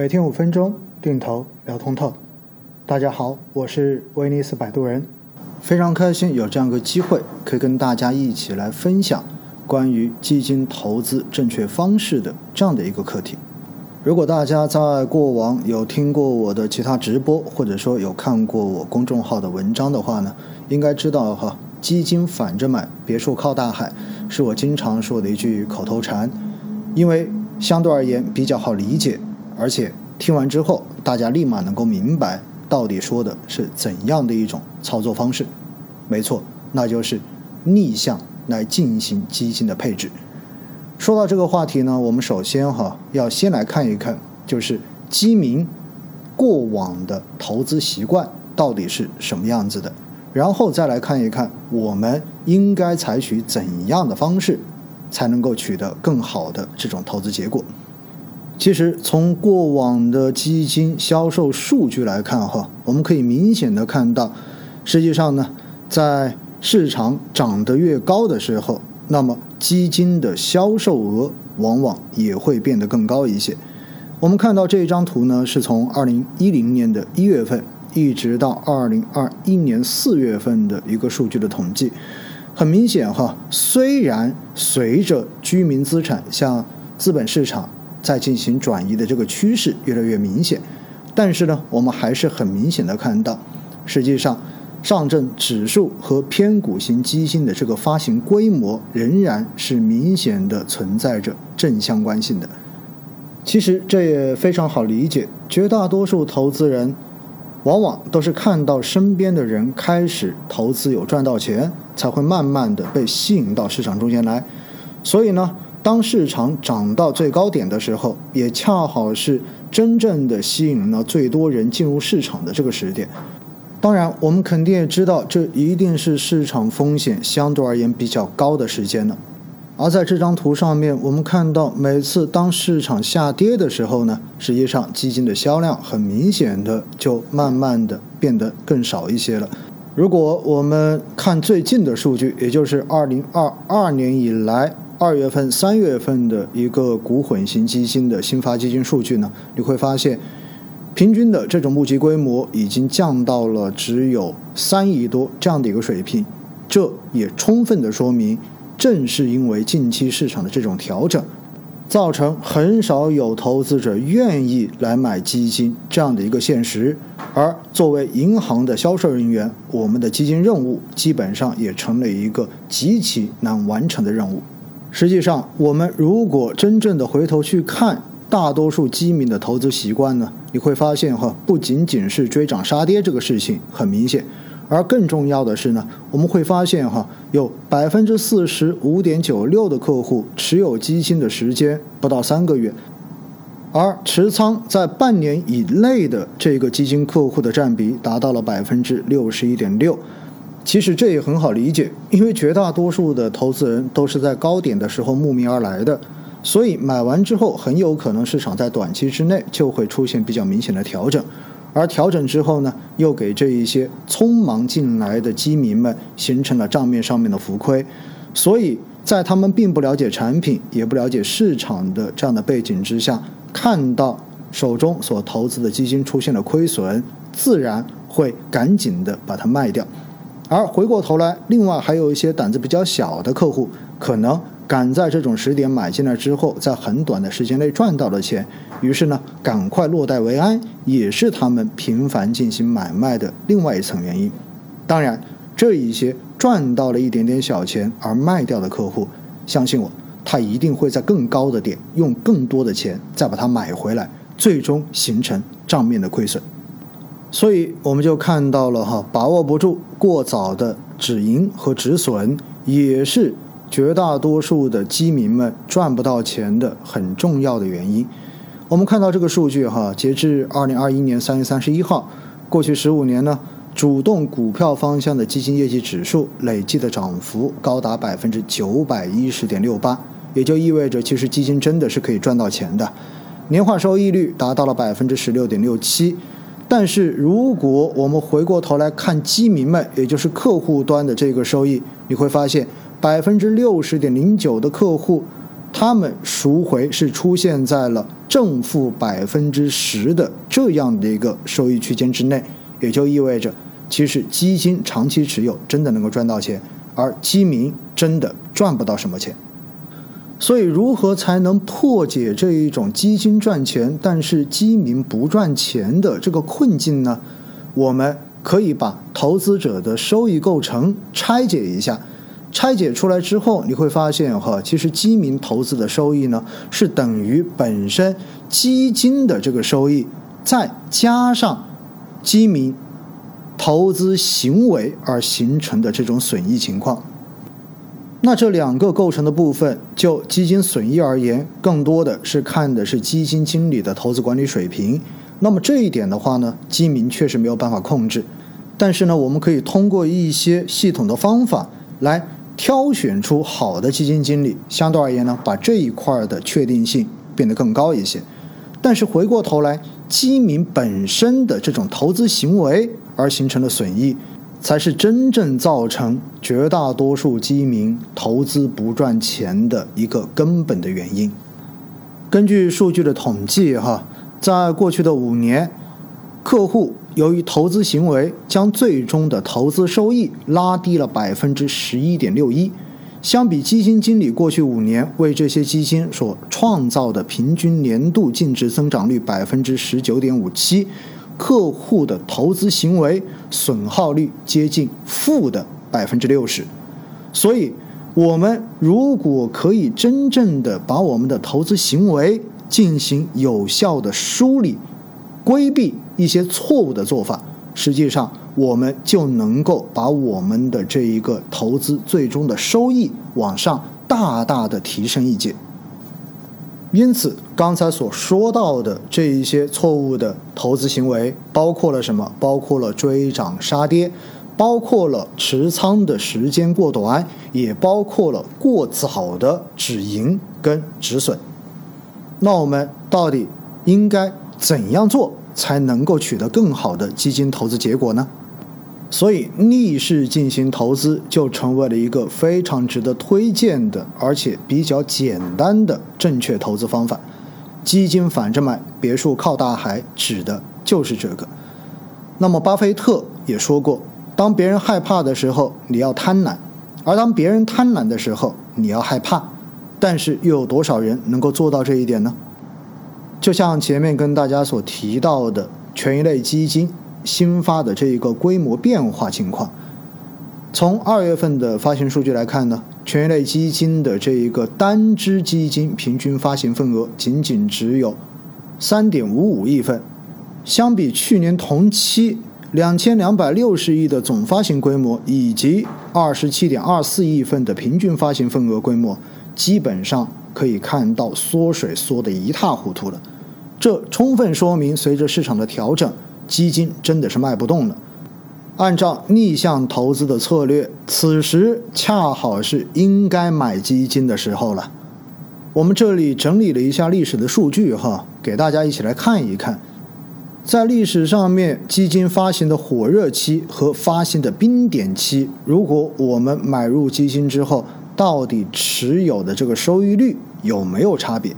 每天五分钟，定投聊通透。大家好，我是威尼斯摆渡人，非常开心有这样个机会，可以跟大家一起来分享关于基金投资正确方式的这样的一个课题。如果大家在过往有听过我的其他直播，或者说有看过我公众号的文章的话呢，应该知道哈，基金反着买，别墅靠大海，是我经常说的一句口头禅，因为。相对而言比较好理解，而且听完之后大家立马能够明白到底说的是怎样的一种操作方式。没错，那就是逆向来进行基金的配置。说到这个话题呢，我们首先哈要先来看一看，就是基民过往的投资习惯到底是什么样子的，然后再来看一看我们应该采取怎样的方式。才能够取得更好的这种投资结果。其实从过往的基金销售数据来看，哈，我们可以明显的看到，实际上呢，在市场涨得越高的时候，那么基金的销售额往往也会变得更高一些。我们看到这张图呢，是从二零一零年的一月份一直到二零二一年四月份的一个数据的统计。很明显哈，虽然随着居民资产向资本市场在进行转移的这个趋势越来越明显，但是呢，我们还是很明显的看到，实际上上证指数和偏股型基金的这个发行规模仍然是明显的存在着正相关性的。其实这也非常好理解，绝大多数投资人。往往都是看到身边的人开始投资有赚到钱，才会慢慢的被吸引到市场中间来。所以呢，当市场涨到最高点的时候，也恰好是真正的吸引了最多人进入市场的这个时点。当然，我们肯定也知道，这一定是市场风险相对而言比较高的时间了。而在这张图上面，我们看到每次当市场下跌的时候呢，实际上基金的销量很明显的就慢慢的变得更少一些了。如果我们看最近的数据，也就是二零二二年以来二月份、三月份的一个股混型基金的新发基金数据呢，你会发现，平均的这种募集规模已经降到了只有三亿多这样的一个水平，这也充分的说明。正是因为近期市场的这种调整，造成很少有投资者愿意来买基金这样的一个现实。而作为银行的销售人员，我们的基金任务基本上也成了一个极其难完成的任务。实际上，我们如果真正的回头去看大多数基民的投资习惯呢，你会发现哈，不仅仅是追涨杀跌这个事情很明显。而更重要的是呢，我们会发现哈，有百分之四十五点九六的客户持有基金的时间不到三个月，而持仓在半年以内的这个基金客户的占比达到了百分之六十一点六。其实这也很好理解，因为绝大多数的投资人都是在高点的时候慕名而来的，所以买完之后很有可能市场在短期之内就会出现比较明显的调整。而调整之后呢，又给这一些匆忙进来的基民们形成了账面上面的浮亏，所以在他们并不了解产品，也不了解市场的这样的背景之下，看到手中所投资的基金出现了亏损，自然会赶紧的把它卖掉。而回过头来，另外还有一些胆子比较小的客户，可能。赶在这种时点买进来之后，在很短的时间内赚到了钱，于是呢，赶快落袋为安，也是他们频繁进行买卖的另外一层原因。当然，这一些赚到了一点点小钱而卖掉的客户，相信我，他一定会在更高的点用更多的钱再把它买回来，最终形成账面的亏损。所以，我们就看到了哈，把握不住过早的止盈和止损，也是。绝大多数的基民们赚不到钱的很重要的原因，我们看到这个数据哈，截至二零二一年三月三十一号，过去十五年呢，主动股票方向的基金业绩指数累计的涨幅高达百分之九百一十点六八，也就意味着其实基金真的是可以赚到钱的，年化收益率达到了百分之十六点六七。但是如果我们回过头来看基民们，也就是客户端的这个收益，你会发现。百分之六十点零九的客户他们赎回是出现在了正负百分之十的这样的一个收益区间之内，也就意味着，其实基金长期持有真的能够赚到钱，而基民真的赚不到什么钱。所以，如何才能破解这一种基金赚钱，但是基民不赚钱的这个困境呢？我们可以把投资者的收益构成拆解一下。拆解出来之后，你会发现哈，其实基民投资的收益呢，是等于本身基金的这个收益，再加上基民投资行为而形成的这种损益情况。那这两个构成的部分，就基金损益而言，更多的是看的是基金经理的投资管理水平。那么这一点的话呢，基民确实没有办法控制，但是呢，我们可以通过一些系统的方法来。挑选出好的基金经理，相对而言呢，把这一块的确定性变得更高一些。但是回过头来，基民本身的这种投资行为而形成的损益，才是真正造成绝大多数基民投资不赚钱的一个根本的原因。根据数据的统计，哈，在过去的五年，客户。由于投资行为将最终的投资收益拉低了百分之十一点六一，相比基金经理过去五年为这些基金所创造的平均年度净值增长率百分之十九点五七，客户的投资行为损耗率接近负的百分之六十。所以，我们如果可以真正的把我们的投资行为进行有效的梳理。规避一些错误的做法，实际上我们就能够把我们的这一个投资最终的收益往上大大的提升一截。因此，刚才所说到的这一些错误的投资行为，包括了什么？包括了追涨杀跌，包括了持仓的时间过短，也包括了过早的止盈跟止损。那我们到底应该？怎样做才能够取得更好的基金投资结果呢？所以逆势进行投资就成为了一个非常值得推荐的，而且比较简单的正确投资方法。基金反着买，别墅靠大海，指的就是这个。那么巴菲特也说过，当别人害怕的时候，你要贪婪；而当别人贪婪的时候，你要害怕。但是又有多少人能够做到这一点呢？就像前面跟大家所提到的权益类基金新发的这一个规模变化情况，从二月份的发行数据来看呢，权益类基金的这一个单只基金平均发行份额仅仅只有三点五五亿份，相比去年同期两千两百六十亿的总发行规模以及二十七点二四亿份的平均发行份额规模，基本上。可以看到缩水缩得一塌糊涂了，这充分说明，随着市场的调整，基金真的是卖不动了。按照逆向投资的策略，此时恰好是应该买基金的时候了。我们这里整理了一下历史的数据，哈，给大家一起来看一看，在历史上面，基金发行的火热期和发行的冰点期，如果我们买入基金之后。到底持有的这个收益率有没有差别？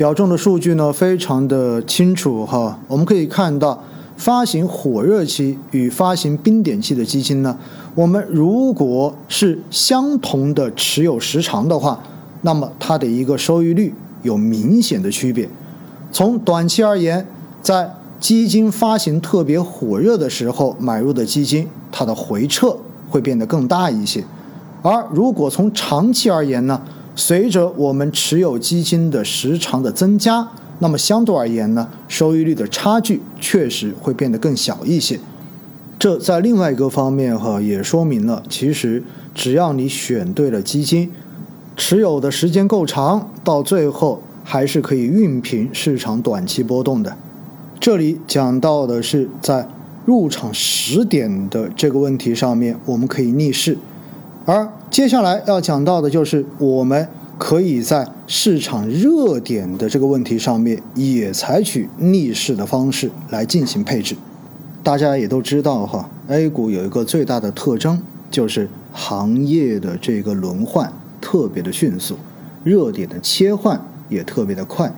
表中的数据呢，非常的清楚哈。我们可以看到，发行火热期与发行冰点期的基金呢，我们如果是相同的持有时长的话，那么它的一个收益率有明显的区别。从短期而言，在基金发行特别火热的时候买入的基金，它的回撤会变得更大一些。而如果从长期而言呢，随着我们持有基金的时长的增加，那么相对而言呢，收益率的差距确实会变得更小一些。这在另外一个方面哈，也说明了，其实只要你选对了基金，持有的时间够长，到最后还是可以熨平市场短期波动的。这里讲到的是在入场时点的这个问题上面，我们可以逆势。而接下来要讲到的就是，我们可以在市场热点的这个问题上面，也采取逆势的方式来进行配置。大家也都知道哈，A 股有一个最大的特征，就是行业的这个轮换特别的迅速。热点的切换也特别的快。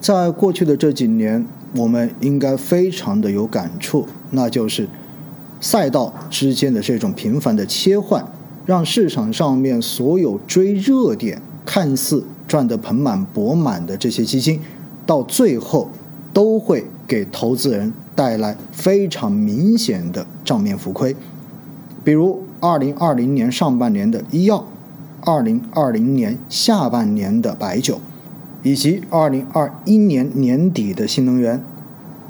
在过去的这几年，我们应该非常的有感触，那就是赛道之间的这种频繁的切换，让市场上面所有追热点、看似赚得盆满钵满的这些基金，到最后都会给投资人带来非常明显的账面浮亏。比如，二零二零年上半年的医药，二零二零年下半年的白酒。以及二零二一年年底的新能源，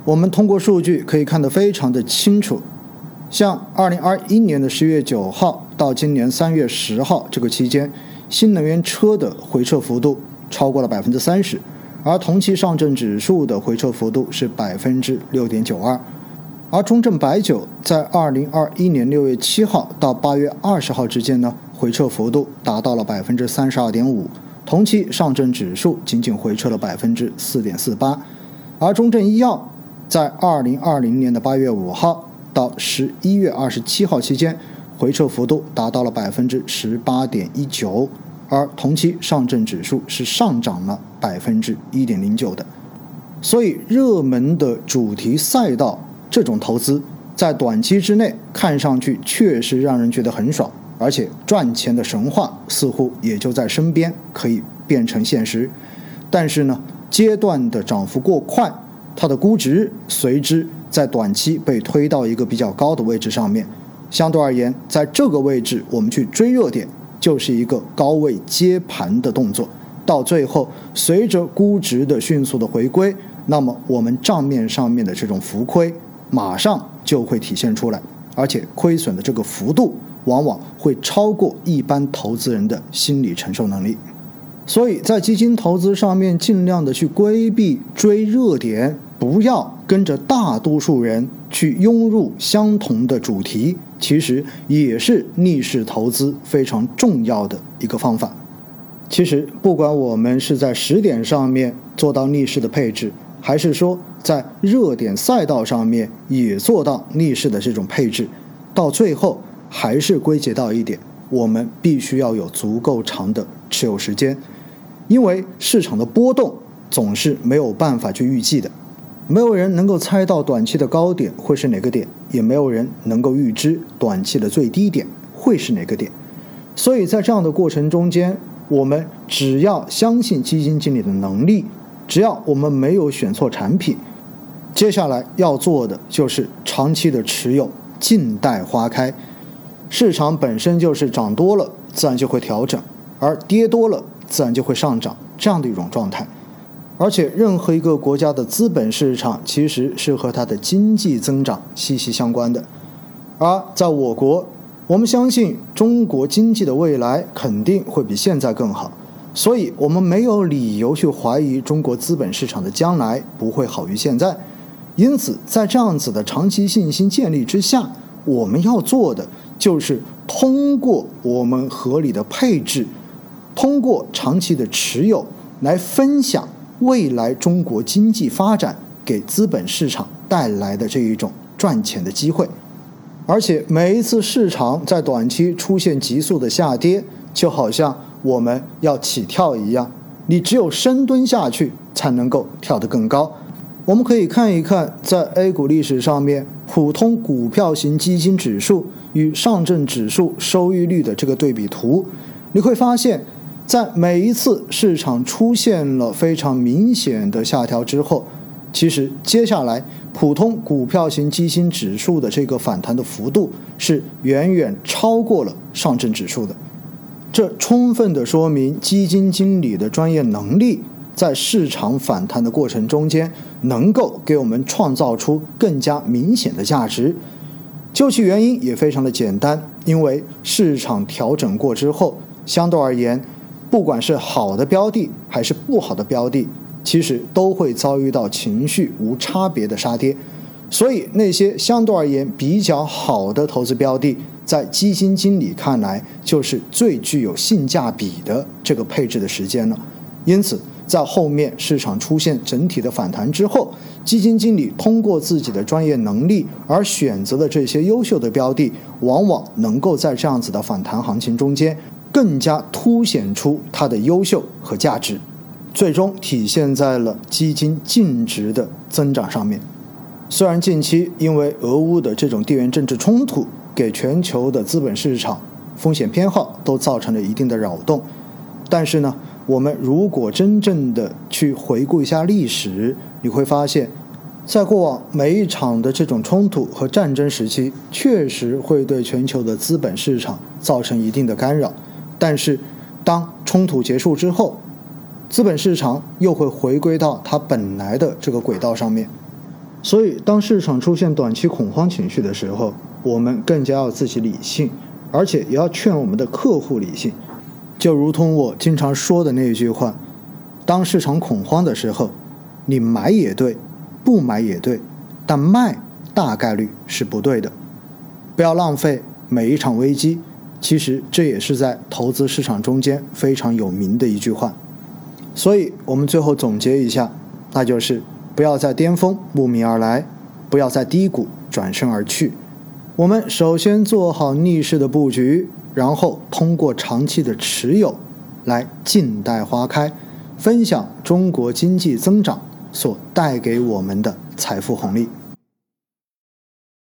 我们通过数据可以看得非常的清楚。像二零二一年的十月九号到今年三月十号这个期间，新能源车的回撤幅度超过了百分之三十，而同期上证指数的回撤幅度是百分之六点九二。而中证白酒在二零二一年六月七号到八月二十号之间呢，回撤幅度达到了百分之三十二点五。同期上证指数仅仅回撤了百分之四点四八，而中证医药在二零二零年的八月五号到十一月二十七号期间，回撤幅度达到了百分之十八点一九，而同期上证指数是上涨了百分之一点零九的。所以，热门的主题赛道这种投资，在短期之内看上去确实让人觉得很爽。而且赚钱的神话似乎也就在身边，可以变成现实。但是呢，阶段的涨幅过快，它的估值随之在短期被推到一个比较高的位置上面。相对而言，在这个位置我们去追热点，就是一个高位接盘的动作。到最后，随着估值的迅速的回归，那么我们账面上面的这种浮亏马上就会体现出来，而且亏损的这个幅度。往往会超过一般投资人的心理承受能力，所以在基金投资上面，尽量的去规避追热点，不要跟着大多数人去拥入相同的主题，其实也是逆势投资非常重要的一个方法。其实，不管我们是在时点上面做到逆势的配置，还是说在热点赛道上面也做到逆势的这种配置，到最后。还是归结到一点，我们必须要有足够长的持有时间，因为市场的波动总是没有办法去预计的，没有人能够猜到短期的高点会是哪个点，也没有人能够预知短期的最低点会是哪个点，所以在这样的过程中间，我们只要相信基金经理的能力，只要我们没有选错产品，接下来要做的就是长期的持有，静待花开。市场本身就是涨多了，自然就会调整；而跌多了，自然就会上涨，这样的一种状态。而且，任何一个国家的资本市场其实是和它的经济增长息息相关的。而在我国，我们相信中国经济的未来肯定会比现在更好，所以我们没有理由去怀疑中国资本市场的将来不会好于现在。因此，在这样子的长期信心建立之下，我们要做的。就是通过我们合理的配置，通过长期的持有来分享未来中国经济发展给资本市场带来的这一种赚钱的机会。而且每一次市场在短期出现急速的下跌，就好像我们要起跳一样，你只有深蹲下去才能够跳得更高。我们可以看一看在 A 股历史上面普通股票型基金指数。与上证指数收益率的这个对比图，你会发现，在每一次市场出现了非常明显的下调之后，其实接下来普通股票型基金指数的这个反弹的幅度是远远超过了上证指数的。这充分的说明基金经理的专业能力在市场反弹的过程中间，能够给我们创造出更加明显的价值。究其原因也非常的简单，因为市场调整过之后，相对而言，不管是好的标的还是不好的标的，其实都会遭遇到情绪无差别的杀跌。所以那些相对而言比较好的投资标的，在基金经理看来就是最具有性价比的这个配置的时间了。因此。在后面市场出现整体的反弹之后，基金经理通过自己的专业能力而选择的这些优秀的标的，往往能够在这样子的反弹行情中间，更加凸显出它的优秀和价值，最终体现在了基金净值的增长上面。虽然近期因为俄乌的这种地缘政治冲突，给全球的资本市场风险偏好都造成了一定的扰动，但是呢，我们如果真正的去回顾一下历史，你会发现，在过往每一场的这种冲突和战争时期，确实会对全球的资本市场造成一定的干扰。但是，当冲突结束之后，资本市场又会回归到它本来的这个轨道上面。所以，当市场出现短期恐慌情绪的时候，我们更加要自己理性，而且也要劝我们的客户理性。就如同我经常说的那一句话：当市场恐慌的时候，你买也对，不买也对，但卖大概率是不对的。不要浪费每一场危机。其实这也是在投资市场中间非常有名的一句话，所以我们最后总结一下，那就是不要在巅峰慕名而来，不要在低谷转身而去。我们首先做好逆势的布局，然后通过长期的持有来静待花开，分享中国经济增长所带给我们的财富红利。